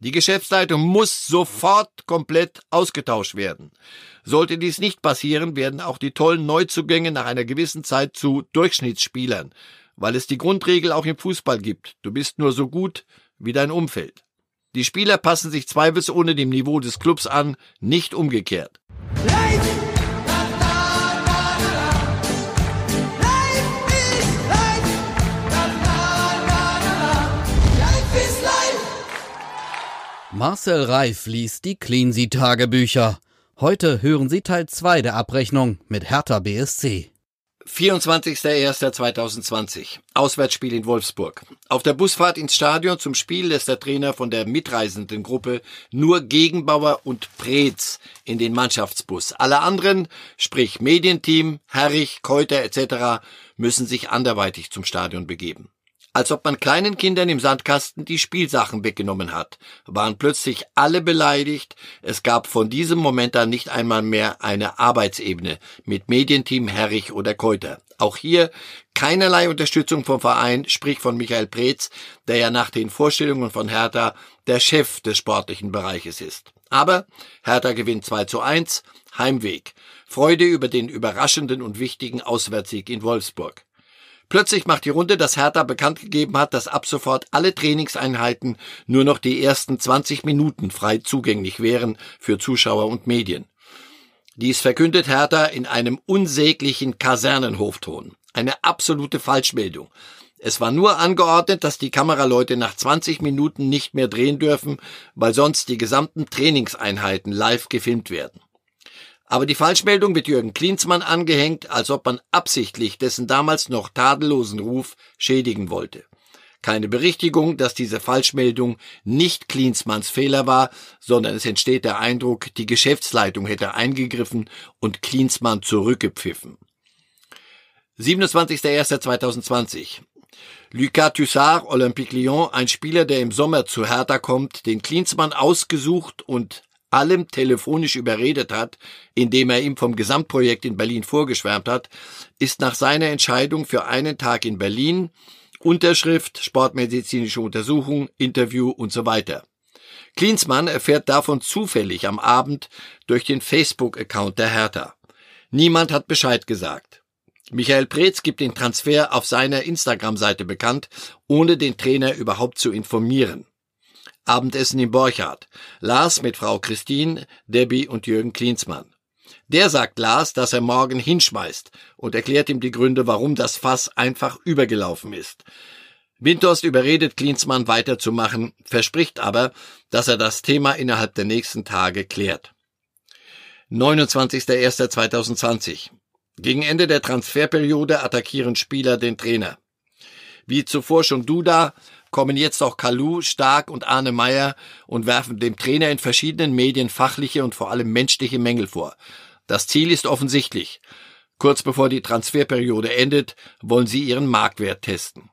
Die Geschäftsleitung muss sofort komplett ausgetauscht werden. Sollte dies nicht passieren, werden auch die tollen Neuzugänge nach einer gewissen Zeit zu Durchschnittsspielern, weil es die Grundregel auch im Fußball gibt. Du bist nur so gut wie dein Umfeld. Die Spieler passen sich zweifelsohne dem Niveau des Clubs an, nicht umgekehrt. Marcel Reif liest die Cleansea-Tagebücher. Heute hören Sie Teil 2 der Abrechnung mit Hertha BSC. 24.01.2020. Auswärtsspiel in Wolfsburg. Auf der Busfahrt ins Stadion zum Spiel lässt der Trainer von der mitreisenden Gruppe nur Gegenbauer und Preetz in den Mannschaftsbus. Alle anderen, sprich Medienteam, Herrich, Keuter etc., müssen sich anderweitig zum Stadion begeben als ob man kleinen Kindern im Sandkasten die Spielsachen weggenommen hat, waren plötzlich alle beleidigt, es gab von diesem Moment an nicht einmal mehr eine Arbeitsebene mit Medienteam Herrich oder Keuter. Auch hier keinerlei Unterstützung vom Verein, sprich von Michael Preetz, der ja nach den Vorstellungen von Hertha der Chef des sportlichen Bereiches ist. Aber Hertha gewinnt 2 zu 1, Heimweg. Freude über den überraschenden und wichtigen Auswärtssieg in Wolfsburg. Plötzlich macht die Runde, dass Hertha bekannt gegeben hat, dass ab sofort alle Trainingseinheiten nur noch die ersten 20 Minuten frei zugänglich wären für Zuschauer und Medien. Dies verkündet Hertha in einem unsäglichen Kasernenhofton. Eine absolute Falschmeldung. Es war nur angeordnet, dass die Kameraleute nach 20 Minuten nicht mehr drehen dürfen, weil sonst die gesamten Trainingseinheiten live gefilmt werden. Aber die Falschmeldung wird Jürgen Klinsmann angehängt, als ob man absichtlich dessen damals noch tadellosen Ruf schädigen wollte. Keine Berichtigung, dass diese Falschmeldung nicht Klinsmanns Fehler war, sondern es entsteht der Eindruck, die Geschäftsleitung hätte eingegriffen und Klinsmann zurückgepfiffen. 27.01.2020 Lucas Tussard, Olympique Lyon, ein Spieler, der im Sommer zu Hertha kommt, den Klinsmann ausgesucht und allem telefonisch überredet hat, indem er ihm vom Gesamtprojekt in Berlin vorgeschwärmt hat, ist nach seiner Entscheidung für einen Tag in Berlin Unterschrift, sportmedizinische Untersuchung, Interview und so weiter. Klinsmann erfährt davon zufällig am Abend durch den Facebook-Account der Hertha. Niemand hat Bescheid gesagt. Michael Preetz gibt den Transfer auf seiner Instagram-Seite bekannt, ohne den Trainer überhaupt zu informieren. Abendessen im Borchardt. Lars mit Frau Christine, Debbie und Jürgen Klinsmann. Der sagt Lars, dass er morgen hinschmeißt und erklärt ihm die Gründe, warum das Fass einfach übergelaufen ist. Windhorst überredet Klinsmann weiterzumachen, verspricht aber, dass er das Thema innerhalb der nächsten Tage klärt. 29.01.2020. Gegen Ende der Transferperiode attackieren Spieler den Trainer. Wie zuvor schon Duda kommen jetzt auch Kalu, Stark und Arne Meyer und werfen dem Trainer in verschiedenen Medien fachliche und vor allem menschliche Mängel vor. Das Ziel ist offensichtlich. Kurz bevor die Transferperiode endet, wollen sie ihren Marktwert testen.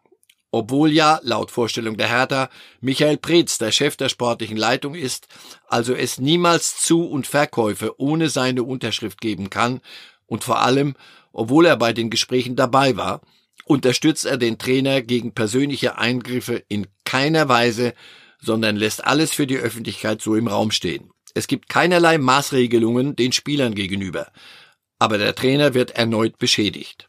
Obwohl ja, laut Vorstellung der Hertha, Michael Preetz der Chef der sportlichen Leitung ist, also es niemals Zu- und Verkäufe ohne seine Unterschrift geben kann und vor allem, obwohl er bei den Gesprächen dabei war, unterstützt er den Trainer gegen persönliche Eingriffe in keiner Weise, sondern lässt alles für die Öffentlichkeit so im Raum stehen. Es gibt keinerlei Maßregelungen den Spielern gegenüber, aber der Trainer wird erneut beschädigt.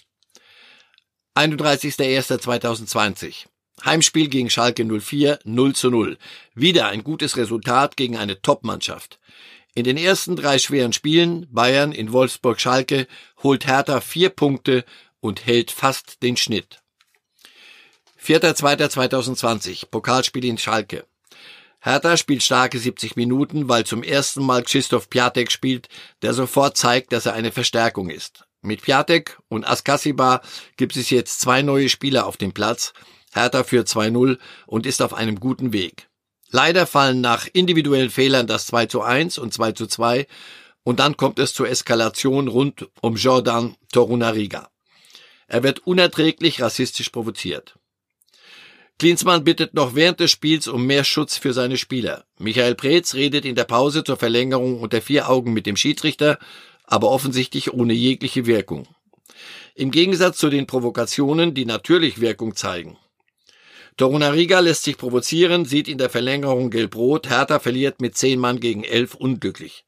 31.01.2020 Heimspiel gegen Schalke 04 0 zu 0. Wieder ein gutes Resultat gegen eine Top-Mannschaft. In den ersten drei schweren Spielen, Bayern in Wolfsburg Schalke, holt Hertha vier Punkte und hält fast den Schnitt. 4.2.2020 Pokalspiel in Schalke. Hertha spielt starke 70 Minuten, weil zum ersten Mal Krzysztof Piatek spielt, der sofort zeigt, dass er eine Verstärkung ist. Mit Piatek und Askasiba gibt es jetzt zwei neue Spieler auf dem Platz. Hertha führt 2-0 und ist auf einem guten Weg. Leider fallen nach individuellen Fehlern das 2 zu 1 und 2 zu 2 und dann kommt es zur Eskalation rund um Jordan Torunariga. Er wird unerträglich rassistisch provoziert. Klinsmann bittet noch während des Spiels um mehr Schutz für seine Spieler. Michael Preetz redet in der Pause zur Verlängerung unter vier Augen mit dem Schiedsrichter, aber offensichtlich ohne jegliche Wirkung. Im Gegensatz zu den Provokationen, die natürlich Wirkung zeigen. Torunariga lässt sich provozieren, sieht in der Verlängerung gelb-rot, Hertha verliert mit zehn Mann gegen elf unglücklich.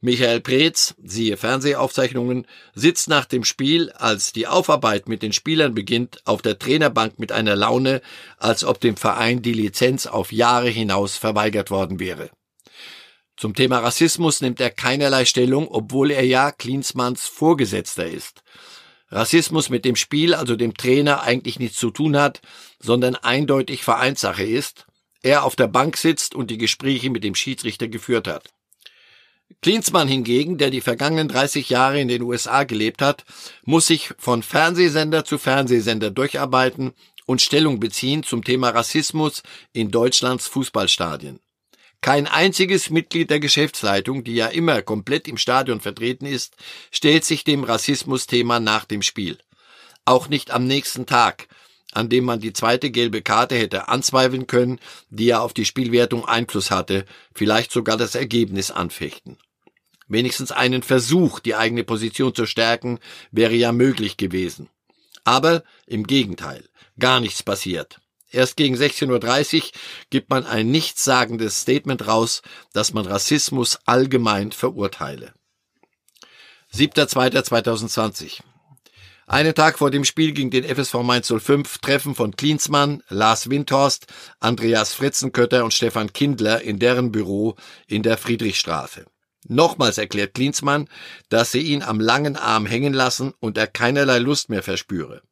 Michael Preetz, siehe Fernsehaufzeichnungen, sitzt nach dem Spiel, als die Aufarbeit mit den Spielern beginnt, auf der Trainerbank mit einer Laune, als ob dem Verein die Lizenz auf Jahre hinaus verweigert worden wäre. Zum Thema Rassismus nimmt er keinerlei Stellung, obwohl er ja Klinsmanns Vorgesetzter ist. Rassismus mit dem Spiel, also dem Trainer, eigentlich nichts zu tun hat, sondern eindeutig Vereinssache ist, er auf der Bank sitzt und die Gespräche mit dem Schiedsrichter geführt hat. Klinsmann hingegen, der die vergangenen 30 Jahre in den USA gelebt hat, muss sich von Fernsehsender zu Fernsehsender durcharbeiten und Stellung beziehen zum Thema Rassismus in Deutschlands Fußballstadien. Kein einziges Mitglied der Geschäftsleitung, die ja immer komplett im Stadion vertreten ist, stellt sich dem Rassismusthema nach dem Spiel. Auch nicht am nächsten Tag, an dem man die zweite gelbe Karte hätte anzweifeln können, die ja auf die Spielwertung Einfluss hatte, vielleicht sogar das Ergebnis anfechten. Wenigstens einen Versuch, die eigene Position zu stärken, wäre ja möglich gewesen. Aber im Gegenteil, gar nichts passiert. Erst gegen 16.30 Uhr gibt man ein nichtssagendes Statement raus, dass man Rassismus allgemein verurteile. 7.2.2020 einen Tag vor dem Spiel gegen den FSV Mainz 05 Treffen von Klinsmann, Lars Windhorst, Andreas Fritzenkötter und Stefan Kindler in deren Büro in der Friedrichstraße. Nochmals erklärt Klinsmann, dass sie ihn am langen Arm hängen lassen und er keinerlei Lust mehr verspüre.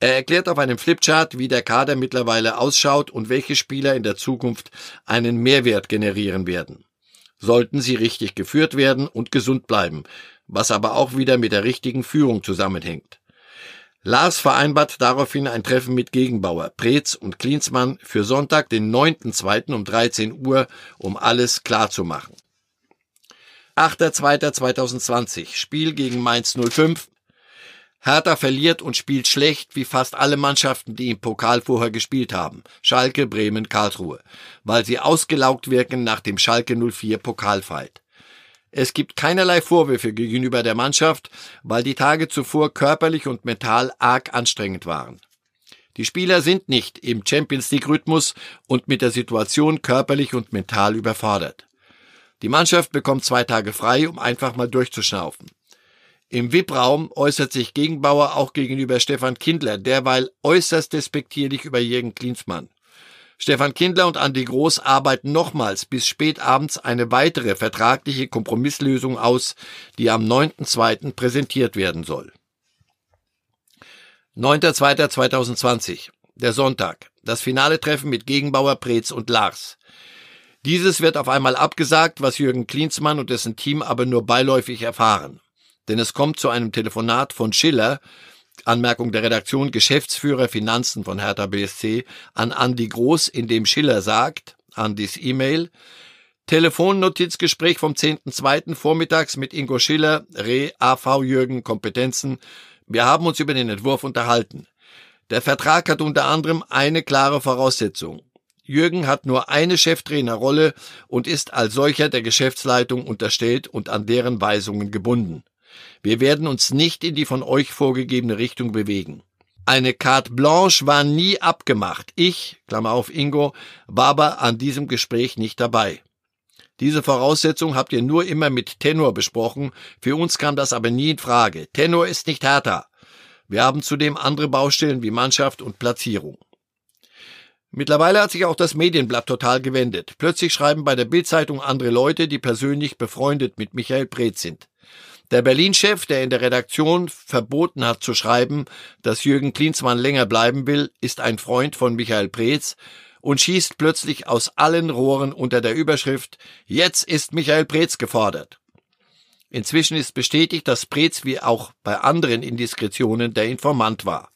Er erklärt auf einem Flipchart, wie der Kader mittlerweile ausschaut und welche Spieler in der Zukunft einen Mehrwert generieren werden. Sollten sie richtig geführt werden und gesund bleiben, was aber auch wieder mit der richtigen Führung zusammenhängt. Lars vereinbart daraufhin ein Treffen mit Gegenbauer, Preetz und Klinsmann für Sonntag, den 9.2. um 13 Uhr, um alles klarzumachen. 8.2.2020, Spiel gegen Mainz 05. Hertha verliert und spielt schlecht wie fast alle Mannschaften, die im Pokal vorher gespielt haben. Schalke, Bremen, Karlsruhe. Weil sie ausgelaugt wirken nach dem Schalke 04 Pokalfight. Es gibt keinerlei Vorwürfe gegenüber der Mannschaft, weil die Tage zuvor körperlich und mental arg anstrengend waren. Die Spieler sind nicht im Champions League Rhythmus und mit der Situation körperlich und mental überfordert. Die Mannschaft bekommt zwei Tage frei, um einfach mal durchzuschnaufen. Im VIP-Raum äußert sich Gegenbauer auch gegenüber Stefan Kindler, derweil äußerst despektierlich über Jürgen Klinsmann. Stefan Kindler und Andi Groß arbeiten nochmals bis spät abends eine weitere vertragliche Kompromisslösung aus, die am 9.2. präsentiert werden soll. 9.2.2020, der Sonntag, das finale Treffen mit Gegenbauer, Preetz und Lars. Dieses wird auf einmal abgesagt, was Jürgen Klinsmann und dessen Team aber nur beiläufig erfahren. Denn es kommt zu einem Telefonat von Schiller, Anmerkung der Redaktion Geschäftsführer Finanzen von Hertha BSC an Andi Groß, in dem Schiller sagt, Andis E-Mail, Telefonnotizgespräch vom 10.2. vormittags mit Ingo Schiller, Re, AV Jürgen, Kompetenzen. Wir haben uns über den Entwurf unterhalten. Der Vertrag hat unter anderem eine klare Voraussetzung. Jürgen hat nur eine Cheftrainerrolle und ist als solcher der Geschäftsleitung unterstellt und an deren Weisungen gebunden. Wir werden uns nicht in die von euch vorgegebene Richtung bewegen. Eine carte blanche war nie abgemacht. Ich, Klammer auf Ingo, war aber an diesem Gespräch nicht dabei. Diese Voraussetzung habt ihr nur immer mit Tenor besprochen. Für uns kam das aber nie in Frage. Tenor ist nicht härter. Wir haben zudem andere Baustellen wie Mannschaft und Platzierung. Mittlerweile hat sich auch das Medienblatt total gewendet. Plötzlich schreiben bei der Bildzeitung andere Leute, die persönlich befreundet mit Michael Breth sind. Der Berlin-Chef, der in der Redaktion verboten hat zu schreiben, dass Jürgen Klinsmann länger bleiben will, ist ein Freund von Michael Preetz und schießt plötzlich aus allen Rohren unter der Überschrift Jetzt ist Michael Preetz gefordert. Inzwischen ist bestätigt, dass Preetz wie auch bei anderen Indiskretionen der Informant war.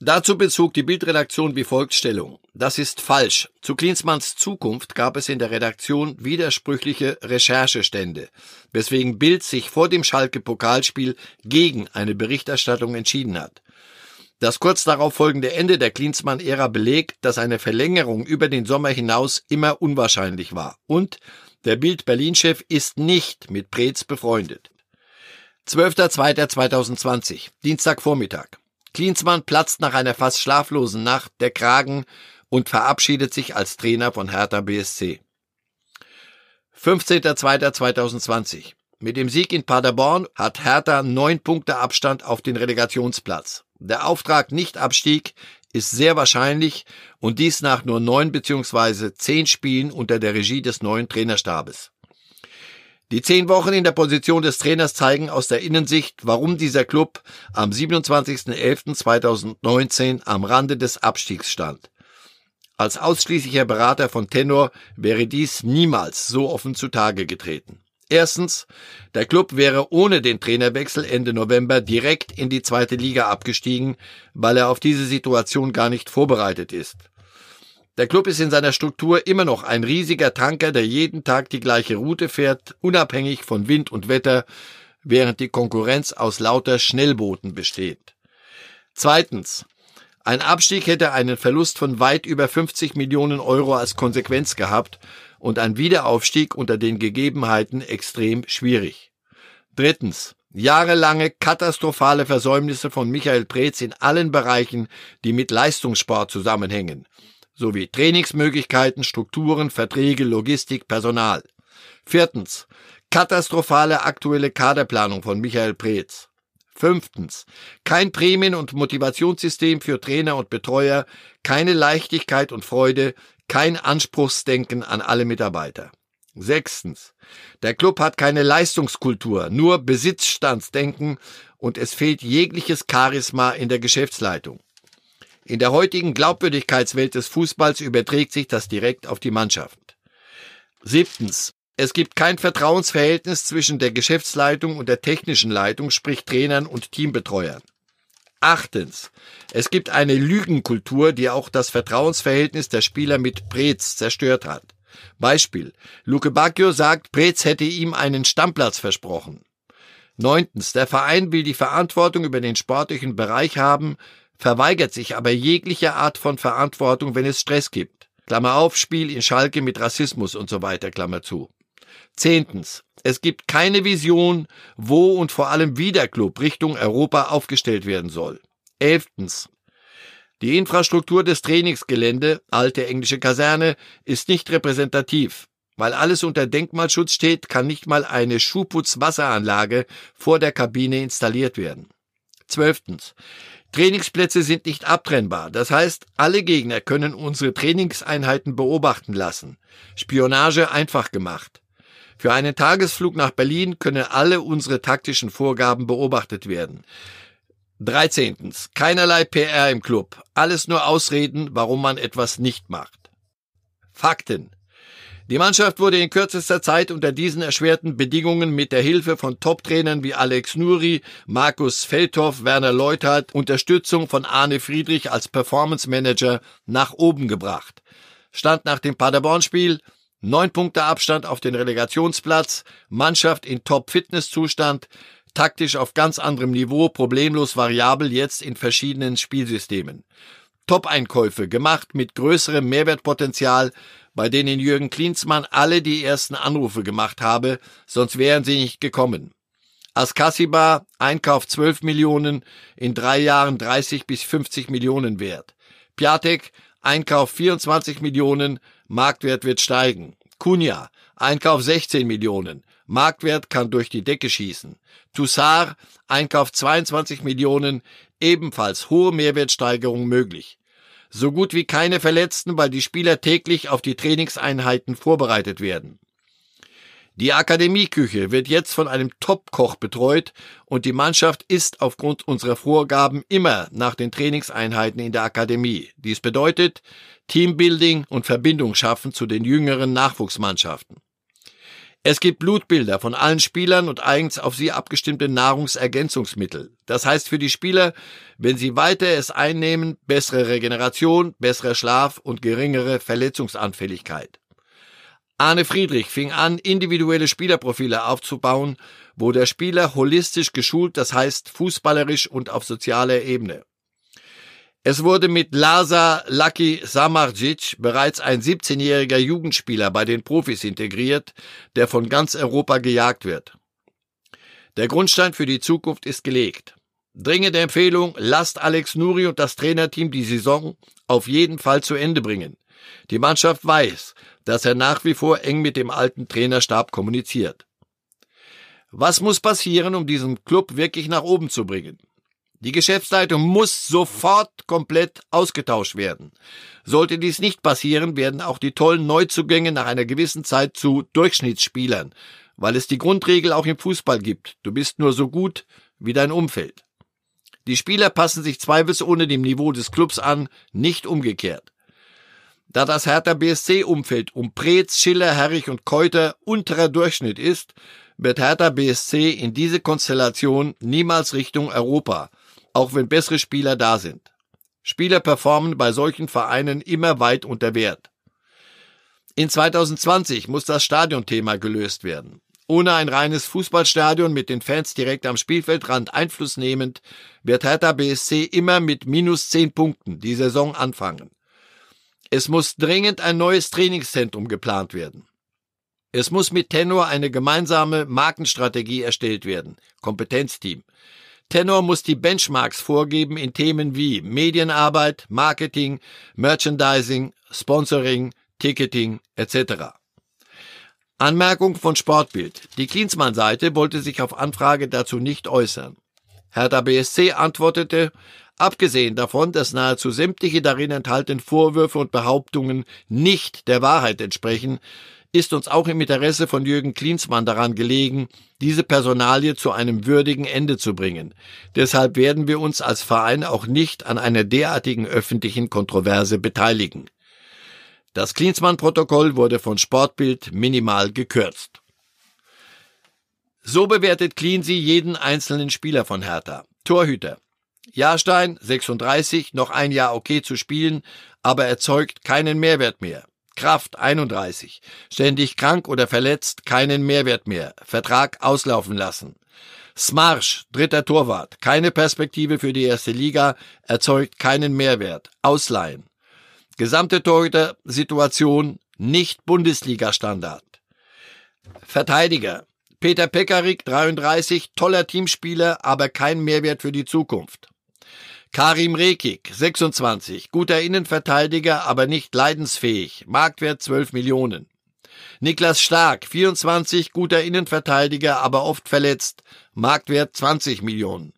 Dazu bezog die Bildredaktion wie folgt Stellung. Das ist falsch. Zu Klinsmanns Zukunft gab es in der Redaktion widersprüchliche Recherchestände, weswegen Bild sich vor dem Schalke-Pokalspiel gegen eine Berichterstattung entschieden hat. Das kurz darauf folgende Ende der Klinsmann-Ära belegt, dass eine Verlängerung über den Sommer hinaus immer unwahrscheinlich war. Und der Bild-Berlin-Chef ist nicht mit Preetz befreundet. 12.02.2020, Dienstagvormittag. Klinsmann platzt nach einer fast schlaflosen Nacht der Kragen und verabschiedet sich als Trainer von Hertha BSC. 15.02.2020. Mit dem Sieg in Paderborn hat Hertha neun Punkte Abstand auf den Relegationsplatz. Der Auftrag Nicht-Abstieg ist sehr wahrscheinlich und dies nach nur neun bzw. zehn Spielen unter der Regie des neuen Trainerstabes. Die zehn Wochen in der Position des Trainers zeigen aus der Innensicht, warum dieser Club am 27.11.2019 am Rande des Abstiegs stand. Als ausschließlicher Berater von Tenor wäre dies niemals so offen zutage getreten. Erstens, der Club wäre ohne den Trainerwechsel Ende November direkt in die zweite Liga abgestiegen, weil er auf diese Situation gar nicht vorbereitet ist. Der Club ist in seiner Struktur immer noch ein riesiger Tanker, der jeden Tag die gleiche Route fährt, unabhängig von Wind und Wetter, während die Konkurrenz aus lauter Schnellbooten besteht. Zweitens. Ein Abstieg hätte einen Verlust von weit über 50 Millionen Euro als Konsequenz gehabt und ein Wiederaufstieg unter den Gegebenheiten extrem schwierig. Drittens. Jahrelange katastrophale Versäumnisse von Michael Preetz in allen Bereichen, die mit Leistungssport zusammenhängen sowie Trainingsmöglichkeiten, Strukturen, Verträge, Logistik, Personal. Viertens. Katastrophale aktuelle Kaderplanung von Michael Preetz. Fünftens. Kein Prämien- und Motivationssystem für Trainer und Betreuer, keine Leichtigkeit und Freude, kein Anspruchsdenken an alle Mitarbeiter. Sechstens. Der Club hat keine Leistungskultur, nur Besitzstandsdenken und es fehlt jegliches Charisma in der Geschäftsleitung. In der heutigen Glaubwürdigkeitswelt des Fußballs überträgt sich das direkt auf die Mannschaft. Siebtens. Es gibt kein Vertrauensverhältnis zwischen der Geschäftsleitung und der technischen Leitung, sprich Trainern und Teambetreuern. Achtens. Es gibt eine Lügenkultur, die auch das Vertrauensverhältnis der Spieler mit Preetz zerstört hat. Beispiel. Luke Bacchio sagt, Preetz hätte ihm einen Stammplatz versprochen. Neuntens. Der Verein will die Verantwortung über den sportlichen Bereich haben, verweigert sich aber jegliche Art von Verantwortung, wenn es Stress gibt. Klammer auf, Spiel in Schalke mit Rassismus und so weiter, Klammer zu. Zehntens. Es gibt keine Vision, wo und vor allem wie der Club Richtung Europa aufgestellt werden soll. Elftens. Die Infrastruktur des Trainingsgelände, alte englische Kaserne, ist nicht repräsentativ. Weil alles unter Denkmalschutz steht, kann nicht mal eine Schuhputzwasseranlage vor der Kabine installiert werden. Zwölftens. Trainingsplätze sind nicht abtrennbar. Das heißt, alle Gegner können unsere Trainingseinheiten beobachten lassen. Spionage einfach gemacht. Für einen Tagesflug nach Berlin können alle unsere taktischen Vorgaben beobachtet werden. 13. Keinerlei PR im Club. Alles nur Ausreden, warum man etwas nicht macht. Fakten. Die Mannschaft wurde in kürzester Zeit unter diesen erschwerten Bedingungen mit der Hilfe von Top-Trainern wie Alex Nuri, Markus Feldhoff, Werner Leuthardt, Unterstützung von Arne Friedrich als Performance Manager nach oben gebracht. Stand nach dem Paderborn-Spiel neun Punkte Abstand auf den Relegationsplatz, Mannschaft in Top-Fitness-Zustand, taktisch auf ganz anderem Niveau, problemlos variabel jetzt in verschiedenen Spielsystemen. Top-Einkäufe gemacht mit größerem Mehrwertpotenzial, bei denen Jürgen Klinsmann alle die ersten Anrufe gemacht habe, sonst wären sie nicht gekommen. Askasiba, Einkauf 12 Millionen, in drei Jahren 30 bis 50 Millionen wert. Piatek, Einkauf 24 Millionen, Marktwert wird steigen. Kunja, Einkauf 16 Millionen, Marktwert kann durch die Decke schießen. Tussar, Einkauf 22 Millionen, ebenfalls hohe Mehrwertsteigerung möglich so gut wie keine Verletzten, weil die Spieler täglich auf die Trainingseinheiten vorbereitet werden. Die Akademieküche wird jetzt von einem Top-Koch betreut und die Mannschaft isst aufgrund unserer Vorgaben immer nach den Trainingseinheiten in der Akademie. Dies bedeutet Teambuilding und Verbindung schaffen zu den jüngeren Nachwuchsmannschaften. Es gibt Blutbilder von allen Spielern und eigens auf sie abgestimmte Nahrungsergänzungsmittel. Das heißt für die Spieler, wenn sie weiter es einnehmen, bessere Regeneration, besserer Schlaf und geringere Verletzungsanfälligkeit. Arne Friedrich fing an, individuelle Spielerprofile aufzubauen, wo der Spieler holistisch geschult, das heißt fußballerisch und auf sozialer Ebene. Es wurde mit Lasa Laki Samardzic bereits ein 17-jähriger Jugendspieler bei den Profis integriert, der von ganz Europa gejagt wird. Der Grundstein für die Zukunft ist gelegt. Dringende Empfehlung, lasst Alex Nuri und das Trainerteam die Saison auf jeden Fall zu Ende bringen. Die Mannschaft weiß, dass er nach wie vor eng mit dem alten Trainerstab kommuniziert. Was muss passieren, um diesen Club wirklich nach oben zu bringen? Die Geschäftsleitung muss sofort komplett ausgetauscht werden. Sollte dies nicht passieren, werden auch die tollen Neuzugänge nach einer gewissen Zeit zu Durchschnittsspielern, weil es die Grundregel auch im Fußball gibt. Du bist nur so gut wie dein Umfeld. Die Spieler passen sich zweifelsohne dem Niveau des Clubs an, nicht umgekehrt. Da das Hertha BSC-Umfeld um Preetz, Schiller, Herrich und Keuter unterer Durchschnitt ist, wird Hertha BSC in diese Konstellation niemals Richtung Europa, auch wenn bessere Spieler da sind. Spieler performen bei solchen Vereinen immer weit unter Wert. In 2020 muss das Stadionthema gelöst werden. Ohne ein reines Fußballstadion mit den Fans direkt am Spielfeldrand Einfluss nehmend, wird Hertha BSC immer mit minus zehn Punkten die Saison anfangen. Es muss dringend ein neues Trainingszentrum geplant werden. Es muss mit Tenor eine gemeinsame Markenstrategie erstellt werden. Kompetenzteam. Tenor muss die Benchmarks vorgeben in Themen wie Medienarbeit, Marketing, Merchandising, Sponsoring, Ticketing etc. Anmerkung von Sportbild. Die Klinsmann-Seite wollte sich auf Anfrage dazu nicht äußern. Hertha BSC antwortete, abgesehen davon, dass nahezu sämtliche darin enthaltenen Vorwürfe und Behauptungen nicht der Wahrheit entsprechen, ist uns auch im Interesse von Jürgen Klinsmann daran gelegen, diese Personalie zu einem würdigen Ende zu bringen. Deshalb werden wir uns als Verein auch nicht an einer derartigen öffentlichen Kontroverse beteiligen. Das Klinsmann-Protokoll wurde von Sportbild minimal gekürzt. So bewertet Cleansey jeden einzelnen Spieler von Hertha. Torhüter. Jahrstein, 36, noch ein Jahr okay zu spielen, aber erzeugt keinen Mehrwert mehr. Kraft 31. Ständig krank oder verletzt, keinen Mehrwert mehr. Vertrag auslaufen lassen. Smarsch, dritter Torwart, keine Perspektive für die erste Liga, erzeugt keinen Mehrwert. Ausleihen. Gesamte Torhüter-Situation nicht Bundesliga-Standard. Verteidiger. Peter Pekarik, 33, toller Teamspieler, aber kein Mehrwert für die Zukunft. Karim Rekik, 26, guter Innenverteidiger, aber nicht leidensfähig, Marktwert 12 Millionen. Niklas Stark, 24, guter Innenverteidiger, aber oft verletzt, Marktwert 20 Millionen.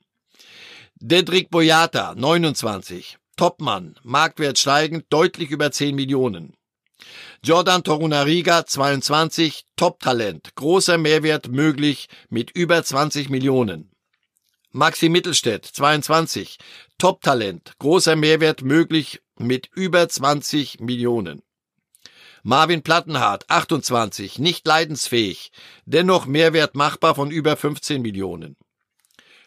Dedrick Boyata, 29, Topmann, Marktwert steigend, deutlich über 10 Millionen. Jordan Torunariga, 22, Top-Talent, großer Mehrwert möglich mit über 20 Millionen. Maxi Mittelstädt, 22, Top-Talent, großer Mehrwert möglich mit über 20 Millionen. Marvin Plattenhardt, 28, nicht leidensfähig, dennoch Mehrwert machbar von über 15 Millionen.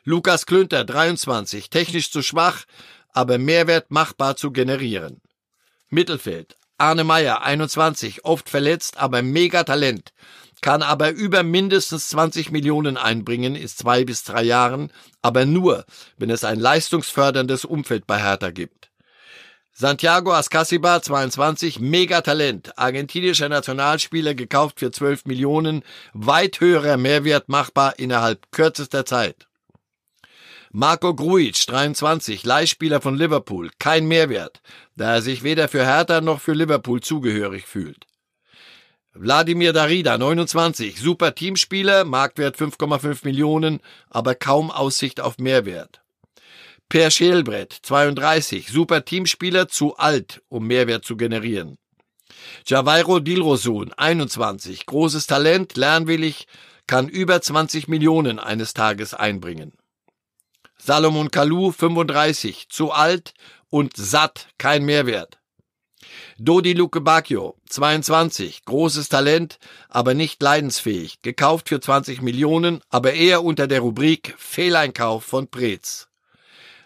Lukas Klünter, 23, technisch zu schwach, aber Mehrwert machbar zu generieren. Mittelfeld. Arne Meyer, 21, oft verletzt, aber Megatalent, kann aber über mindestens 20 Millionen einbringen in zwei bis drei Jahren, aber nur, wenn es ein leistungsförderndes Umfeld bei Hertha gibt. Santiago Ascasiba, 22, Megatalent, argentinischer Nationalspieler, gekauft für 12 Millionen, weit höherer Mehrwert machbar innerhalb kürzester Zeit. Marco Grujic, 23, Leihspieler von Liverpool, kein Mehrwert, da er sich weder für Hertha noch für Liverpool zugehörig fühlt. Wladimir Darida, 29, super Teamspieler, Marktwert 5,5 Millionen, aber kaum Aussicht auf Mehrwert. Per Schälbrett, 32, super Teamspieler, zu alt, um Mehrwert zu generieren. Javairo Dilrosun, 21, großes Talent, lernwillig, kann über 20 Millionen eines Tages einbringen. Salomon Kalou 35, zu alt und satt, kein Mehrwert. Dodi Luke Bacchio, 22, großes Talent, aber nicht leidensfähig, gekauft für 20 Millionen, aber eher unter der Rubrik Fehleinkauf von Preetz.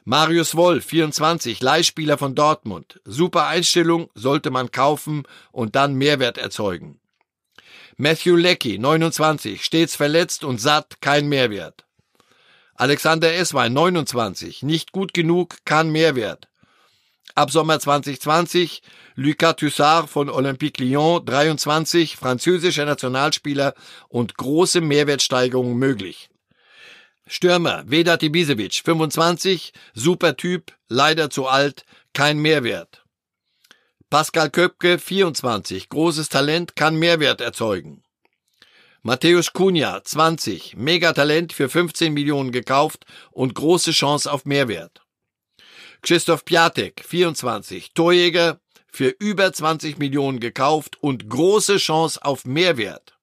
Marius Wolf, 24, Leihspieler von Dortmund, super Einstellung, sollte man kaufen und dann Mehrwert erzeugen. Matthew Leckie, 29, stets verletzt und satt, kein Mehrwert. Alexander Eswein 29, nicht gut genug, kann Mehrwert. Ab Sommer 2020 Lucas Tussard von Olympique Lyon 23, französischer Nationalspieler und große Mehrwertsteigerung möglich. Stürmer Vedat Ibisevic, 25, super Typ, leider zu alt, kein Mehrwert. Pascal Köpke, 24, großes Talent, kann Mehrwert erzeugen. Matthäus Cunha, 20, Megatalent für 15 Millionen gekauft und große Chance auf Mehrwert. Christoph Piatek, 24, Torjäger, für über 20 Millionen gekauft und große Chance auf Mehrwert.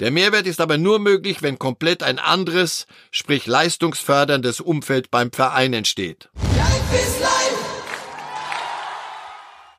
Der Mehrwert ist aber nur möglich, wenn komplett ein anderes, sprich leistungsförderndes Umfeld beim Verein entsteht. Life